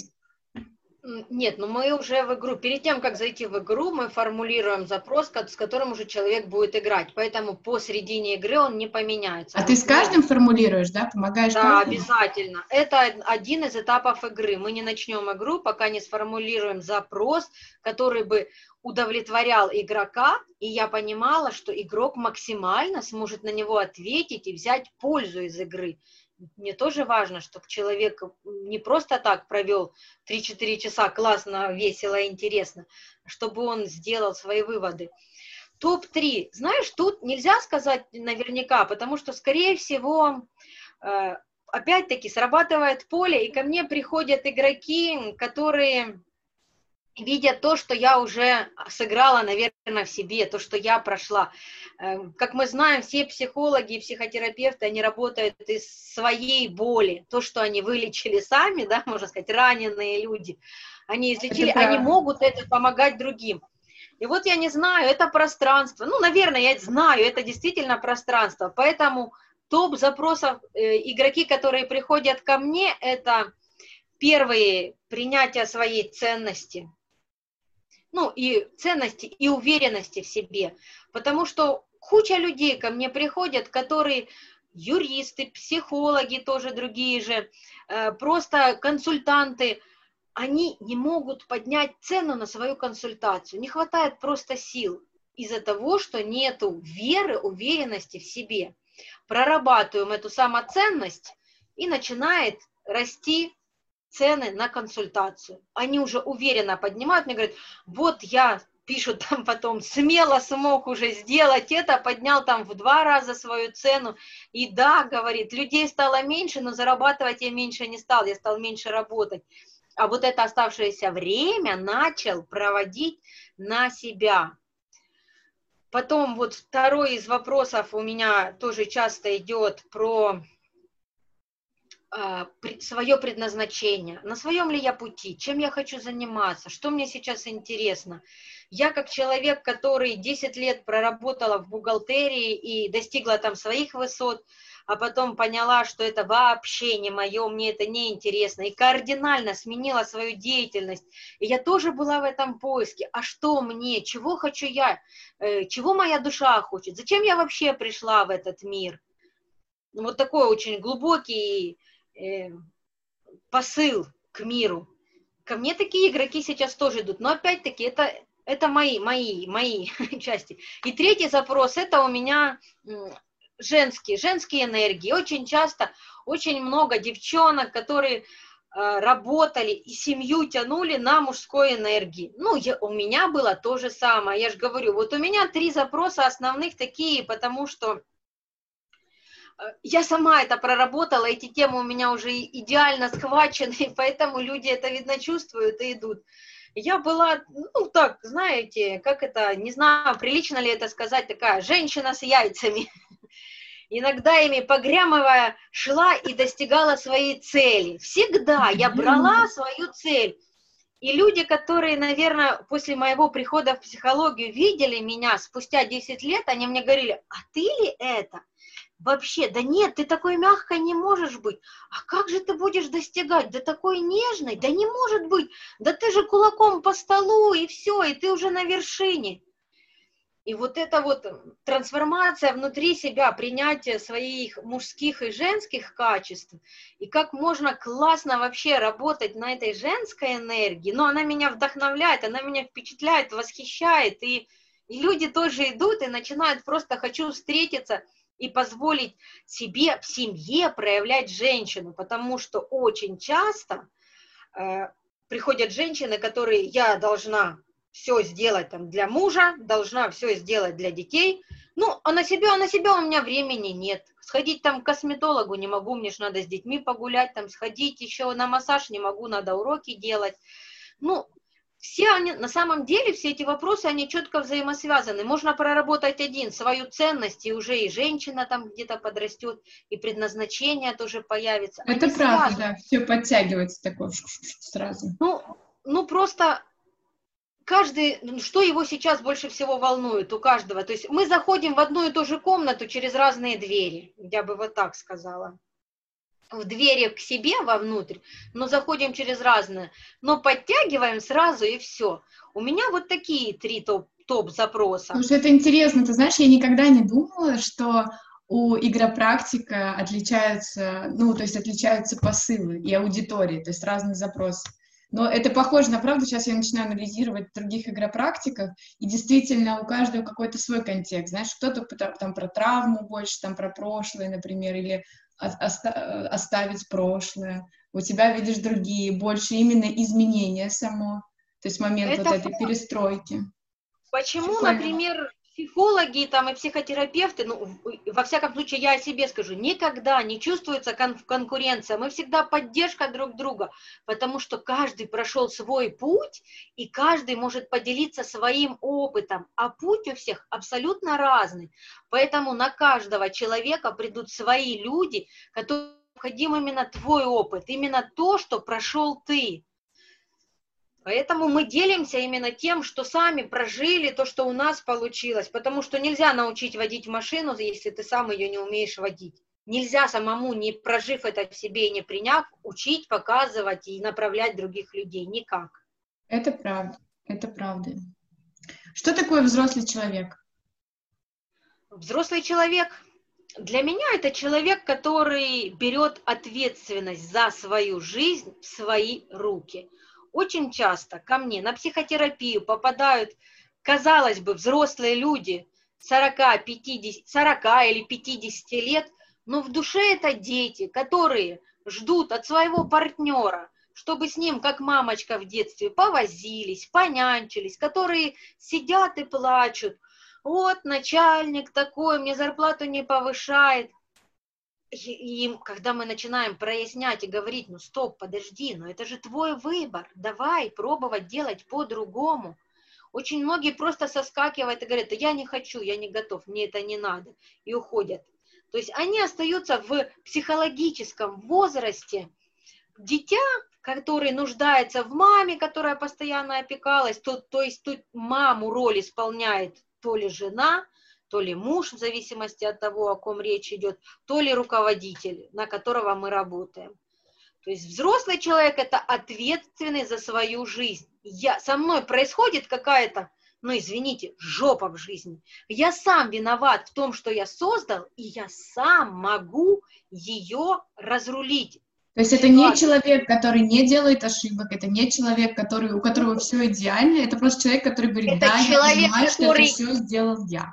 Нет, но мы уже в игру, перед тем, как зайти в игру, мы формулируем запрос, с которым уже человек будет играть, поэтому по середине игры он не поменяется. А ты с каждым формулируешь, да, помогаешь Да, каждому? обязательно. Это один из этапов игры. Мы не начнем игру, пока не сформулируем запрос, который бы удовлетворял игрока, и я понимала, что игрок максимально сможет на него ответить и взять пользу из игры мне тоже важно, чтобы человек не просто так провел 3-4 часа классно, весело, интересно, чтобы он сделал свои выводы. Топ-3. Знаешь, тут нельзя сказать наверняка, потому что, скорее всего, э, опять-таки срабатывает поле, и ко мне приходят игроки, которые видя то, что я уже сыграла, наверное, в себе, то, что я прошла. Эм, как мы знаем, все психологи и психотерапевты, они работают из своей боли. То, что они вылечили сами, да, можно сказать, раненые люди, они излечили, они могут это помогать другим. И вот я не знаю, это пространство, ну, наверное, я знаю, это действительно пространство, поэтому топ запросов, э, игроки, которые приходят ко мне, это первые принятие своей ценности, ну, и ценности, и уверенности в себе. Потому что куча людей ко мне приходят, которые юристы, психологи тоже другие же, э, просто консультанты, они не могут поднять цену на свою консультацию, не хватает просто сил из-за того, что нету веры, уверенности в себе. Прорабатываем эту самоценность, и начинает расти цены на консультацию. Они уже уверенно поднимают, мне говорят, вот я пишут там потом, смело смог уже сделать это, поднял там в два раза свою цену. И да, говорит, людей стало меньше, но зарабатывать я меньше не стал, я стал меньше работать. А вот это оставшееся время начал проводить на себя. Потом вот второй из вопросов у меня тоже часто идет про свое предназначение, на своем ли я пути, чем я хочу заниматься, что мне сейчас интересно. Я как человек, который 10 лет проработала в бухгалтерии и достигла там своих высот, а потом поняла, что это вообще не мое, мне это не интересно, и кардинально сменила свою деятельность. И я тоже была в этом поиске. А что мне, чего хочу я, э, чего моя душа хочет, зачем я вообще пришла в этот мир? Вот такой очень глубокий э, посыл к миру. Ко мне такие игроки сейчас тоже идут, но опять-таки это Это мои, мои, мои части. И третий запрос – это у меня женские, женские энергии. Очень часто, очень много девчонок, которые Э, работали и семью тянули на мужской энергии. Ну, я, у меня было то же самое, я же говорю, вот у меня три запроса основных такие, потому что я сама это проработала, эти темы у меня уже идеально схвачены, поэтому люди это, видно, чувствуют и идут. Я была, ну так, знаете, как это, не знаю, прилично ли это сказать, такая женщина с яйцами. иногда ими погрямывая, шла и достигала своей цели. Всегда я брала свою цель. И люди, которые, наверное, после моего прихода в психологию видели меня спустя 10 лет, они мне говорили, а ты ли это? Вообще, да нет, ты такой мягкой не можешь быть. А как же ты будешь достигать? Да такой нежной? Да не может быть. Да ты же кулаком по столу, и все, и ты уже на вершине. И вот эта вот трансформация внутри себя, принятие своих мужских и женских качеств, и как можно классно вообще работать на этой женской энергии, но она меня вдохновляет, она меня впечатляет, восхищает, и, и люди тоже идут и начинают просто «хочу встретиться», и позволить себе в семье проявлять женщину, потому что очень часто э, приходят женщины, которые я должна все сделать там для мужа, должна все сделать для детей. Ну, а на себя, а на себя у меня времени нет. Сходить там к косметологу не могу, мне же надо с детьми погулять, там сходить еще на массаж не могу, надо уроки делать. Ну, все они, на самом деле, все эти вопросы, они четко взаимосвязаны. Можно проработать один, свою ценность, и уже и женщина там где-то подрастет, и предназначение тоже появится. Это они правда, связаны. да, все подтягивается такое сразу. Ну, ну просто каждый, что его сейчас больше всего волнует у каждого. То есть мы заходим в одну и ту же комнату через разные двери, я бы вот так сказала. В двери к себе вовнутрь, но заходим через разные, но подтягиваем сразу и все. У меня вот такие три топ, топ запроса. Слушай, это интересно. Ты знаешь, я никогда не думала, что у игропрактика отличаются, ну, то есть отличаются посылы и аудитории, то есть разные запросы. Но это похоже на правду. Сейчас я начинаю анализировать других игропрактиках, и действительно у каждого какой-то свой контекст. Знаешь, кто-то там про травму больше, там про прошлое, например, или оста- оставить прошлое. У тебя, видишь, другие, больше именно изменения само, то есть момент это вот этой перестройки. Почему, например, психологи там и психотерапевты, ну, во всяком случае, я о себе скажу, никогда не чувствуется кон- конкуренция, мы всегда поддержка друг друга, потому что каждый прошел свой путь, и каждый может поделиться своим опытом, а путь у всех абсолютно разный, поэтому на каждого человека придут свои люди, которые необходим именно твой опыт, именно то, что прошел ты. Поэтому мы делимся именно тем, что сами прожили, то, что у нас получилось. Потому что нельзя научить водить машину, если ты сам ее не умеешь водить. Нельзя самому, не прожив это в себе и не приняв, учить, показывать и направлять других людей. Никак. Это правда. Это правда. Что такое взрослый человек? Взрослый человек для меня это человек, который берет ответственность за свою жизнь в свои руки очень часто ко мне на психотерапию попадают, казалось бы, взрослые люди 40, 50, 40 или 50 лет, но в душе это дети, которые ждут от своего партнера, чтобы с ним, как мамочка в детстве, повозились, понянчились, которые сидят и плачут. Вот начальник такой, мне зарплату не повышает и когда мы начинаем прояснять и говорить, ну стоп, подожди, но это же твой выбор, давай пробовать делать по-другому. Очень многие просто соскакивают и говорят, я не хочу, я не готов, мне это не надо, и уходят. То есть они остаются в психологическом возрасте. Дитя, который нуждается в маме, которая постоянно опекалась, то, то есть тут маму роль исполняет то ли жена, то ли муж, в зависимости от того, о ком речь идет, то ли руководитель, на которого мы работаем. То есть взрослый человек – это ответственный за свою жизнь. Я, со мной происходит какая-то, ну извините, жопа в жизни. Я сам виноват в том, что я создал, и я сам могу ее разрулить. То есть это не человек, который не делает ошибок, это не человек, который, у которого все идеально, это просто человек, который говорит, это да, человек, я понимаю, который... что это все сделал я.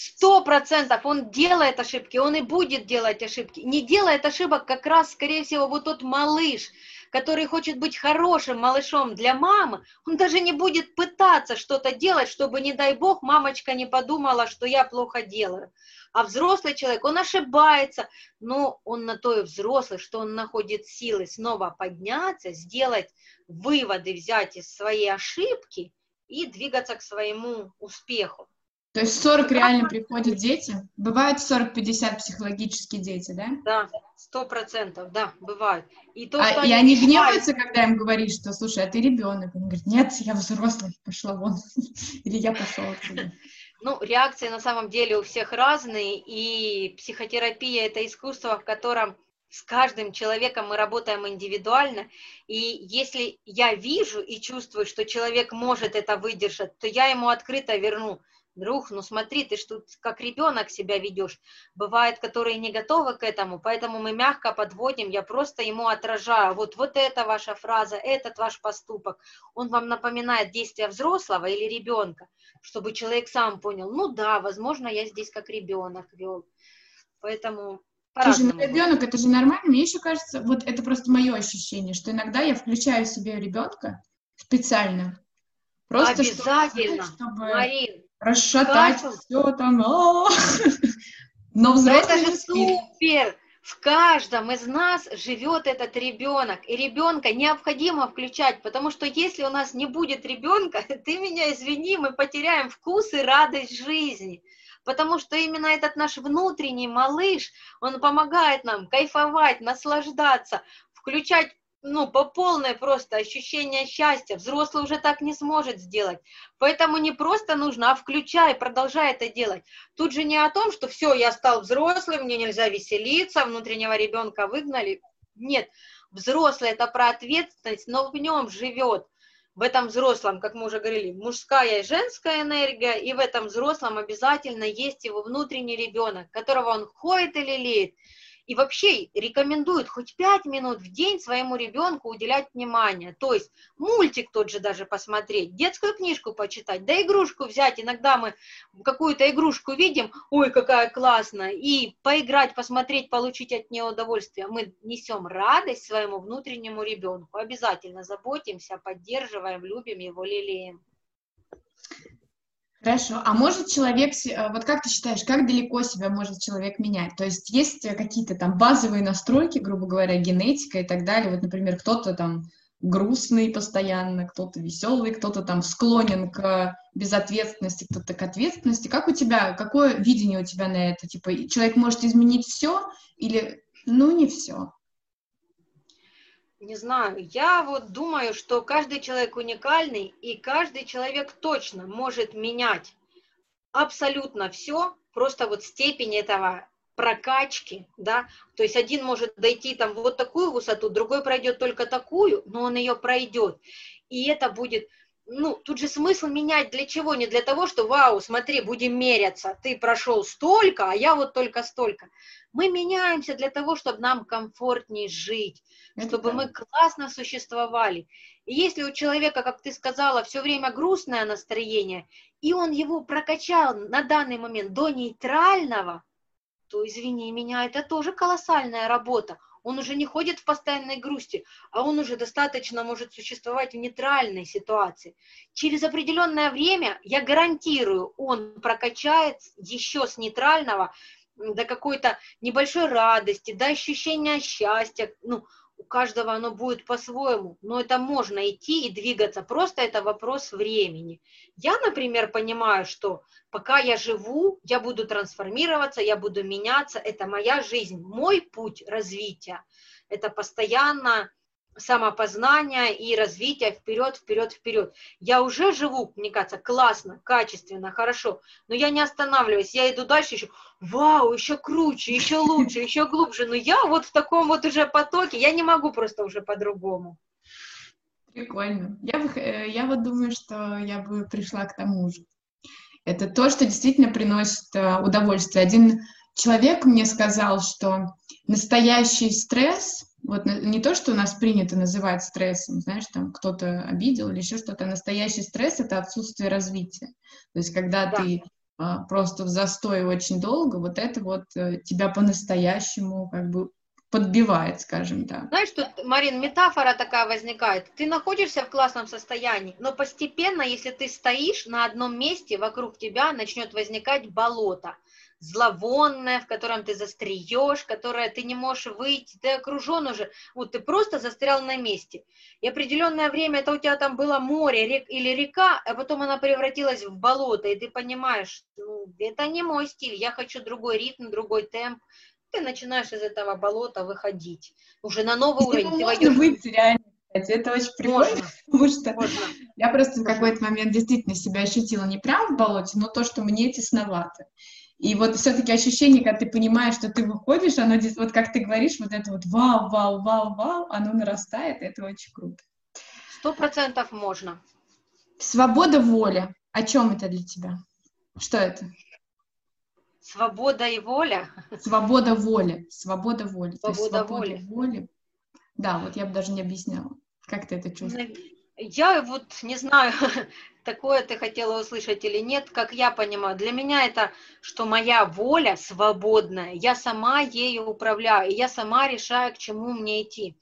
Сто процентов он делает ошибки, он и будет делать ошибки. Не делает ошибок как раз, скорее всего, вот тот малыш, который хочет быть хорошим малышом для мамы, он даже не будет пытаться что-то делать, чтобы, не дай бог, мамочка не подумала, что я плохо делаю. А взрослый человек, он ошибается, но он на то и взрослый, что он находит силы снова подняться, сделать выводы, взять из своей ошибки и двигаться к своему успеху. То есть 40 реально приходят дети? Бывают 40-50 психологические дети, да? Да, сто процентов, да, бывают. И, то, а, и они, они гневаются, когда им говоришь, что, слушай, а ты ребенок? Он говорит, нет, я взрослый, пошла вон. Или я пошел отсюда. Ну, реакции на самом деле у всех разные, и психотерапия – это искусство, в котором с каждым человеком мы работаем индивидуально, и если я вижу и чувствую, что человек может это выдержать, то я ему открыто верну – друг, ну смотри, ты ж тут как ребенок себя ведешь. Бывает, которые не готовы к этому, поэтому мы мягко подводим, я просто ему отражаю, вот, вот эта ваша фраза, этот ваш поступок, он вам напоминает действия взрослого или ребенка, чтобы человек сам понял, ну да, возможно, я здесь как ребенок вел. Поэтому Слушай, ну ребенок, это же нормально. Мне еще кажется, вот это просто мое ощущение, что иногда я включаю себе ребенка специально. Просто Обязательно, чтобы, Марин, расшатать все там. Но взрослый это же супер! В каждом из нас живет этот ребенок, и ребенка необходимо включать, потому что если у нас не будет ребенка, ты меня извини, мы потеряем вкус и радость жизни, потому что именно этот наш внутренний малыш, он помогает нам кайфовать, наслаждаться, включать ну, по полной просто ощущение счастья. Взрослый уже так не сможет сделать. Поэтому не просто нужно, а включай, продолжай это делать. Тут же не о том, что все, я стал взрослым, мне нельзя веселиться, внутреннего ребенка выгнали. Нет, взрослый это про ответственность, но в нем живет. В этом взрослом, как мы уже говорили, мужская и женская энергия, и в этом взрослом обязательно есть его внутренний ребенок, которого он ходит и лелеет. И вообще рекомендуют хоть 5 минут в день своему ребенку уделять внимание. То есть мультик тот же даже посмотреть, детскую книжку почитать, да игрушку взять. Иногда мы какую-то игрушку видим, ой, какая классная, и поиграть, посмотреть, получить от нее удовольствие. Мы несем радость своему внутреннему ребенку. Обязательно заботимся, поддерживаем, любим его, лелеем. Хорошо. А может человек, э, вот как ты считаешь, как далеко себя может человек менять? То есть есть э, какие-то там базовые настройки, грубо говоря, генетика и так далее. Вот, например, кто-то там грустный постоянно, кто-то веселый, кто-то там склонен к безответственности, кто-то к ответственности. Как у тебя, какое видение у тебя на это? Типа, человек может изменить все или, ну, не все? Не знаю, я вот думаю, что каждый человек уникальный, и каждый человек точно может менять абсолютно все, просто вот степень этого прокачки, да, то есть один может дойти там вот такую высоту, другой пройдет только такую, но он ее пройдет, и это будет ну, тут же смысл менять для чего? Не для того, что, вау, смотри, будем меряться, ты прошел столько, а я вот только столько. Мы меняемся для того, чтобы нам комфортнее жить, Это чтобы да. мы классно существовали. И если у человека, как ты сказала, все время грустное настроение, и он его прокачал на данный момент до нейтрального, то, извини меня, это тоже колоссальная работа он уже не ходит в постоянной грусти, а он уже достаточно может существовать в нейтральной ситуации. Через определенное время, я гарантирую, он прокачает еще с нейтрального до какой-то небольшой радости, до ощущения счастья, ну, у каждого оно будет по-своему, но это можно идти и двигаться, просто это вопрос времени. Я, например, понимаю, что пока я живу, я буду трансформироваться, я буду меняться, это моя жизнь, мой путь развития, это постоянно самопознания и развития вперед, вперед, вперед. Я уже живу, мне кажется, классно, качественно, хорошо, но я не останавливаюсь, я иду дальше еще, вау, еще круче, еще лучше, еще глубже, но я вот в таком вот уже потоке, я не могу просто уже по-другому. Прикольно. Я, э, я вот думаю, что я бы пришла к тому же. Это то, что действительно приносит э, удовольствие. Один человек мне сказал, что настоящий стресс, вот не то, что у нас принято называть стрессом, знаешь, там кто-то обидел или еще что-то, настоящий стресс — это отсутствие развития. То есть когда да. ты а, просто в застое очень долго, вот это вот а, тебя по-настоящему как бы подбивает, скажем так. Знаешь, тут, Марин, метафора такая возникает. Ты находишься в классном состоянии, но постепенно, если ты стоишь на одном месте, вокруг тебя начнет возникать болото зловонное, в котором ты застреешь, которое ты не можешь выйти, ты окружен уже, вот ты просто застрял на месте. И определенное время это у тебя там было море рек, или река, а потом она превратилась в болото, и ты понимаешь, ну, это не мой стиль, я хочу другой ритм, другой темп, ты начинаешь из этого болота выходить уже на новый из уровень. Ты можно выйти реально. Это очень прикольно, потому что можно. я просто в какой-то момент действительно себя ощутила не прям в болоте, но то, что мне тесновато. И вот все-таки ощущение, когда ты понимаешь, что ты выходишь, оно здесь, вот как ты говоришь, вот это вот вау, вау, вау, вау, оно нарастает, это очень круто. Сто процентов можно. Свобода воли. О чем это для тебя? Что это? Свобода и воля. Свобода воли. Свобода воли. Свобода, свобода воли. воли. Да, вот я бы даже не объясняла. Как ты это чувствуешь? Я вот не знаю, такое ты хотела услышать или нет, как я понимаю. Для меня это, что моя воля свободная, я сама ею управляю, и я сама решаю, к чему мне идти.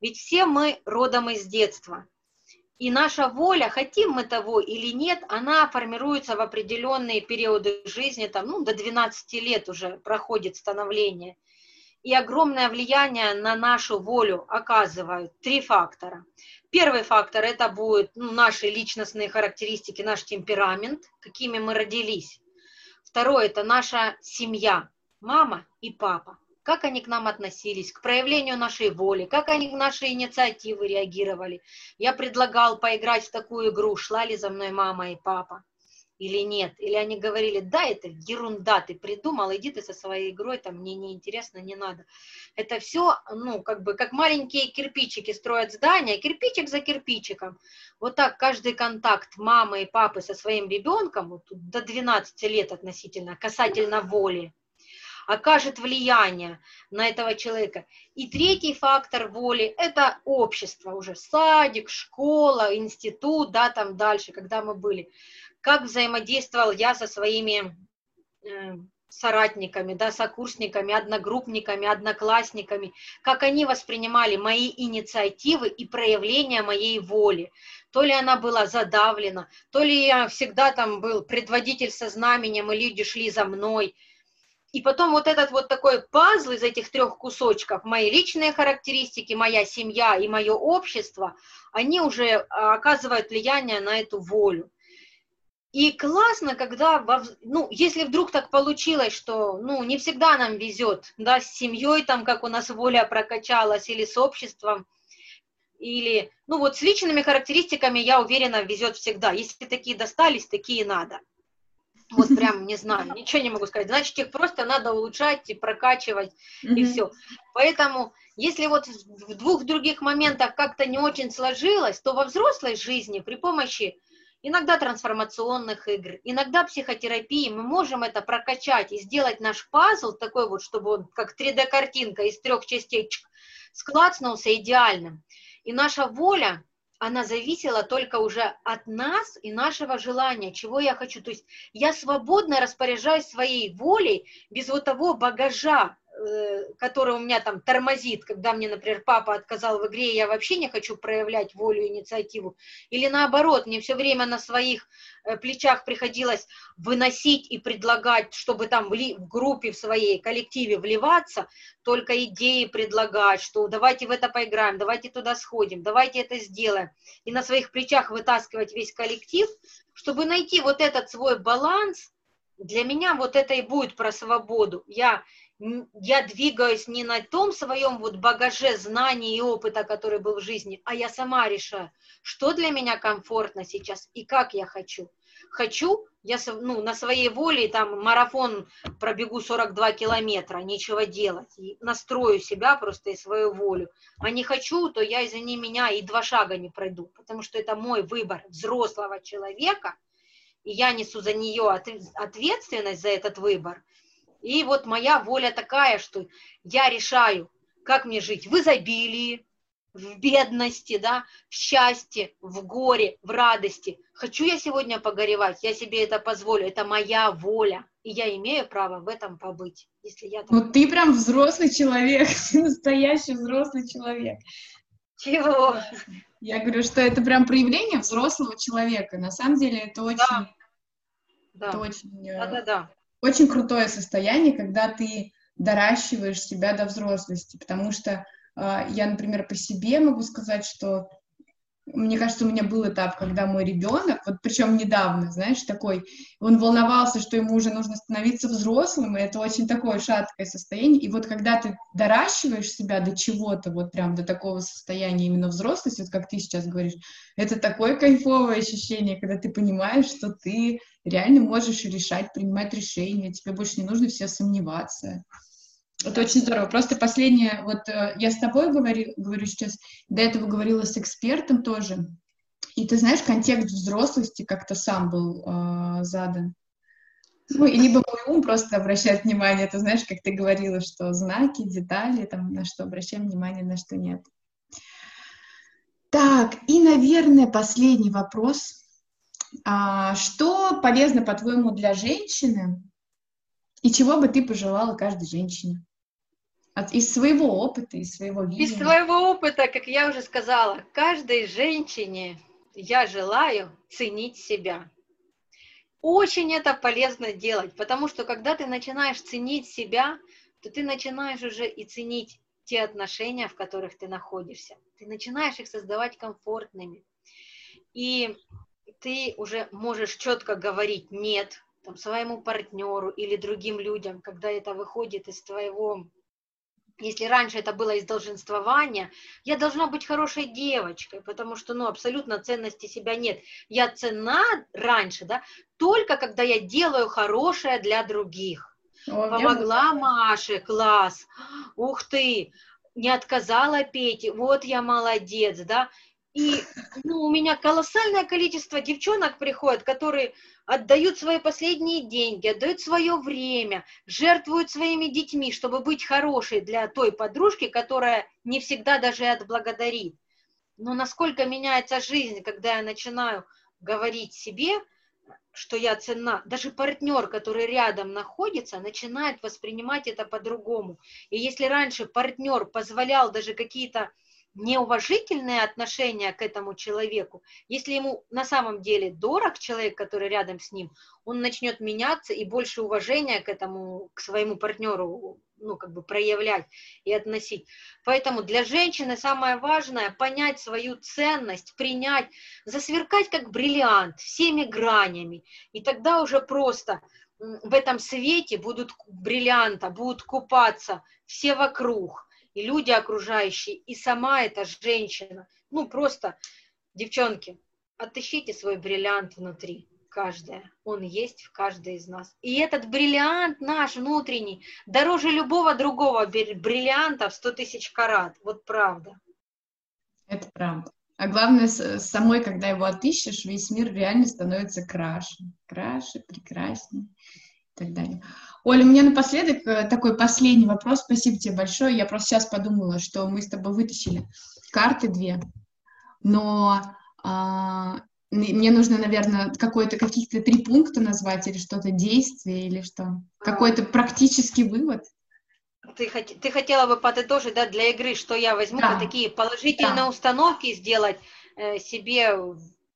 Ведь все мы родом из детства. И наша воля, хотим мы того или нет, она формируется в определенные периоды жизни, там, ну, до 12 лет уже проходит становление. И огромное влияние на нашу волю оказывают три фактора. Первый фактор – это будут ну, наши личностные характеристики, наш темперамент, какими мы родились. Второе – это наша семья, мама и папа как они к нам относились, к проявлению нашей воли, как они на наши инициативы реагировали. Я предлагал поиграть в такую игру, шла ли за мной мама и папа или нет. Или они говорили, да, это ерунда, ты придумал, иди ты со своей игрой, там мне не интересно, не надо. Это все, ну, как бы, как маленькие кирпичики строят здания, кирпичик за кирпичиком. Вот так каждый контакт мамы и папы со своим ребенком, вот до 12 лет относительно, касательно воли, окажет влияние на этого человека. И третий фактор воли – это общество уже, садик, школа, институт, да, там дальше, когда мы были. Как взаимодействовал я со своими э, соратниками, да, сокурсниками, одногруппниками, одноклассниками, как они воспринимали мои инициативы и проявления моей воли. То ли она была задавлена, то ли я всегда там был предводитель со знаменем, и люди шли за мной – и потом вот этот вот такой пазл из этих трех кусочков, мои личные характеристики, моя семья и мое общество, они уже а, оказывают влияние на эту волю. И классно, когда, ну, если вдруг так получилось, что, ну, не всегда нам везет, да, с семьей там, как у нас воля прокачалась, или с обществом, или, ну, вот с личными характеристиками, я уверена, везет всегда. Если такие достались, такие надо. Вот прям не знаю, ничего не могу сказать. Значит, их просто надо улучшать и прокачивать, mm-hmm. и все. Поэтому, если вот в двух других моментах как-то не очень сложилось, то во взрослой жизни при помощи иногда трансформационных игр, иногда психотерапии мы можем это прокачать и сделать наш пазл такой вот, чтобы он как 3D-картинка из трех частей складывался идеальным. И наша воля она зависела только уже от нас и нашего желания, чего я хочу. То есть я свободно распоряжаюсь своей волей без вот того багажа, который у меня там тормозит, когда мне, например, папа отказал в игре, я вообще не хочу проявлять волю и инициативу, или наоборот, мне все время на своих э, плечах приходилось выносить и предлагать, чтобы там в группе в своей, коллективе вливаться, только идеи предлагать, что давайте в это поиграем, давайте туда сходим, давайте это сделаем, и на своих плечах вытаскивать весь коллектив, чтобы найти вот этот свой баланс, для меня вот это и будет про свободу. Я я двигаюсь не на том своем вот багаже знаний и опыта, который был в жизни, а я сама решаю, что для меня комфортно сейчас и как я хочу. Хочу, я ну, на своей воле там марафон пробегу 42 километра, нечего делать, и настрою себя просто и свою волю. А не хочу, то я, извини меня, и два шага не пройду, потому что это мой выбор взрослого человека, и я несу за нее ответственность за этот выбор – И вот моя воля такая, что я решаю, как мне жить в изобилии, в бедности, да, в счастье, в горе, в радости. Хочу я сегодня погоревать, я себе это позволю, это моя воля, и я имею право в этом побыть, если я... Так... Ну, ты прям взрослый человек, настоящий взрослый человек. Чего? Я говорю, что это прям проявление взрослого человека. На самом деле это очень... Да. Да. Это очень... Да, да, да. Очень крутое состояние, когда ты доращиваешь себя до взрослости, потому что э, я, например, по себе могу сказать, что мне кажется, у меня был этап, когда мой ребенок, вот причем недавно, знаешь, такой, он волновался, что ему уже нужно становиться взрослым, и это очень такое шаткое состояние. И вот когда ты доращиваешь себя до чего-то, вот прям до такого состояния именно взрослости, вот как ты сейчас говоришь, это такое кайфовое ощущение, когда ты понимаешь, что ты реально можешь решать, принимать решения, тебе больше не нужно все сомневаться. Это очень здорово. Просто последнее, вот э, я с тобой говорю, говорю сейчас, до этого говорила с экспертом тоже, и ты знаешь, контекст взрослости как-то сам был э, задан. Ну, и либо мой ум просто обращает внимание, ты знаешь, как ты говорила, что знаки, детали, там, на что обращаем внимание, на что нет. Так, и, наверное, последний вопрос. А, что полезно, по-твоему, для женщины, и чего бы ты пожелала каждой женщине? От, из своего опыта, из своего видения. Из своего опыта, как я уже сказала, каждой женщине я желаю ценить себя. Очень это полезно делать, потому что когда ты начинаешь ценить себя, то ты начинаешь уже и ценить те отношения, в которых ты находишься. Ты начинаешь их создавать комфортными. И ты уже можешь четко говорить «нет» там, своему партнеру или другим людям, когда это выходит из твоего если раньше это было из долженствования, я должна быть хорошей девочкой, потому что, ну, абсолютно ценности себя нет. Я цена раньше, да, только когда я делаю хорошее для других. О, Помогла Маше, класс, ух ты, не отказала Пете, вот я молодец, да. И ну, у меня колоссальное количество девчонок приходят, которые отдают свои последние деньги, отдают свое время, жертвуют своими детьми, чтобы быть хорошей для той подружки, которая не всегда даже отблагодарит. Но насколько меняется жизнь, когда я начинаю говорить себе, что я ценна, даже партнер, который рядом находится, начинает воспринимать это по-другому. И если раньше партнер позволял даже какие-то неуважительное отношение к этому человеку, если ему на самом деле дорог человек, который рядом с ним, он начнет меняться и больше уважения к этому, к своему партнеру, ну, как бы проявлять и относить. Поэтому для женщины самое важное понять свою ценность, принять, засверкать как бриллиант всеми гранями. И тогда уже просто в этом свете будут бриллианта, будут купаться все вокруг и люди окружающие, и сама эта женщина. Ну, просто, девчонки, отыщите свой бриллиант внутри, каждая. Он есть в каждой из нас. И этот бриллиант наш внутренний дороже любого другого бриллианта в 100 тысяч карат. Вот правда. Это правда. А главное, самой, когда его отыщешь, весь мир реально становится краше. Краше, прекраснее так далее. Оля, у меня напоследок э, такой последний вопрос. Спасибо тебе большое. Я просто сейчас подумала, что мы с тобой вытащили карты две, но а, мне нужно, наверное, какой-то каких-то три пункта назвать или что-то действие или что? Какой-то практический вывод? Ты, ты хотела бы подытожить, да, для игры, что я возьму, да. такие положительные да. установки сделать э, себе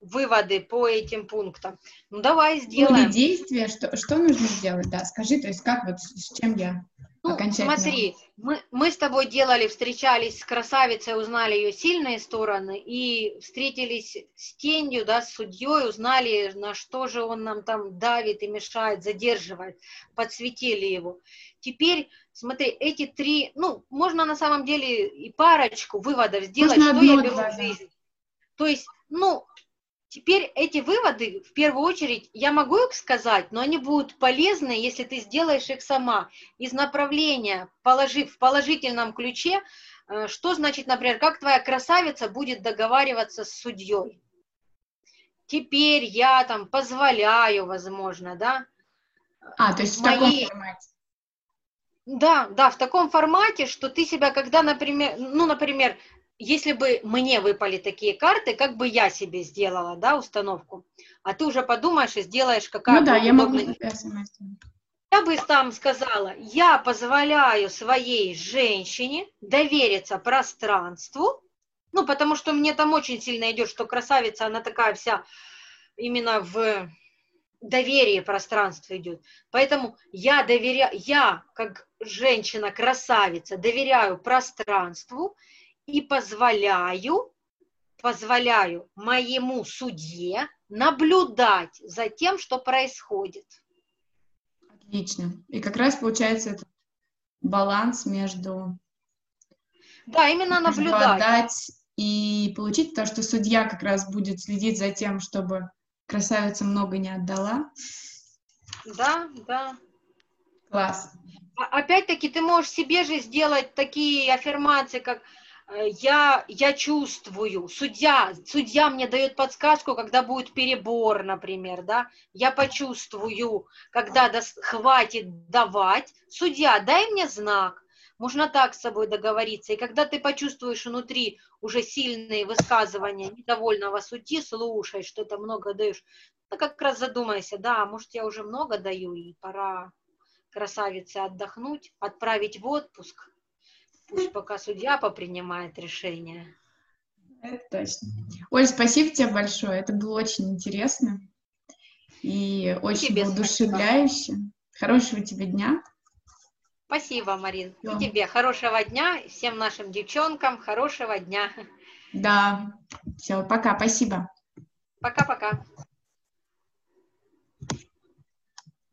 выводы по этим пунктам. Ну, давай сделаем. Или действия, что, что нужно сделать, да, скажи, то есть как вот, с чем я ну, окончательно... смотри, мы, мы с тобой делали, встречались с красавицей, узнали ее сильные стороны, и встретились с тенью, да, с судьей, узнали, на что же он нам там давит и мешает, задерживает, подсветили его. Теперь, смотри, эти три, ну, можно на самом деле и парочку выводов сделать, можно что я беру в жизнь. То есть, ну, Теперь эти выводы, в первую очередь, я могу их сказать, но они будут полезны, если ты сделаешь их сама. Из направления, положив в положительном ключе, э, что значит, например, как твоя красавица будет договариваться с судьей. Теперь я там позволяю, возможно, да. А, то есть в таком формате. Да, да, в таком формате, что ты себя, когда, например, ну, например, если бы мне выпали такие карты, как бы я себе сделала, да, установку, а ты уже подумаешь и сделаешь, какая Ну да, я могу Я бы там сказала, я позволяю своей женщине довериться пространству, ну, потому что мне там очень сильно идет, что красавица, она такая вся именно в доверии пространства идет. Поэтому я доверяю, я как женщина-красавица доверяю пространству и позволяю, позволяю моему судье наблюдать за тем, что происходит. Отлично. И как раз получается этот баланс между... Да, именно наблюдать. И получить, потому что судья как раз будет следить за тем, чтобы красавица много не отдала. Да, да. Класс. А, опять-таки ты можешь себе же сделать такие аффирмации, как я, я чувствую, судья, судья мне дает подсказку, когда будет перебор, например, да, я почувствую, когда дос, хватит давать, судья, дай мне знак, можно так с собой договориться, и когда ты почувствуешь внутри уже сильные высказывания недовольного судьи, слушай, что то много даешь, то как раз задумайся, да, может, я уже много даю, и пора красавице отдохнуть, отправить в отпуск, Пусть пока судья попринимает решение. Это точно. Оль, спасибо тебе большое. Это было очень интересно и очень тебе воодушевляюще. Спасибо. Хорошего тебе дня. Спасибо, Марин. Все. И тебе хорошего дня, и всем нашим девчонкам хорошего дня. Да. Все, пока, спасибо. Пока-пока.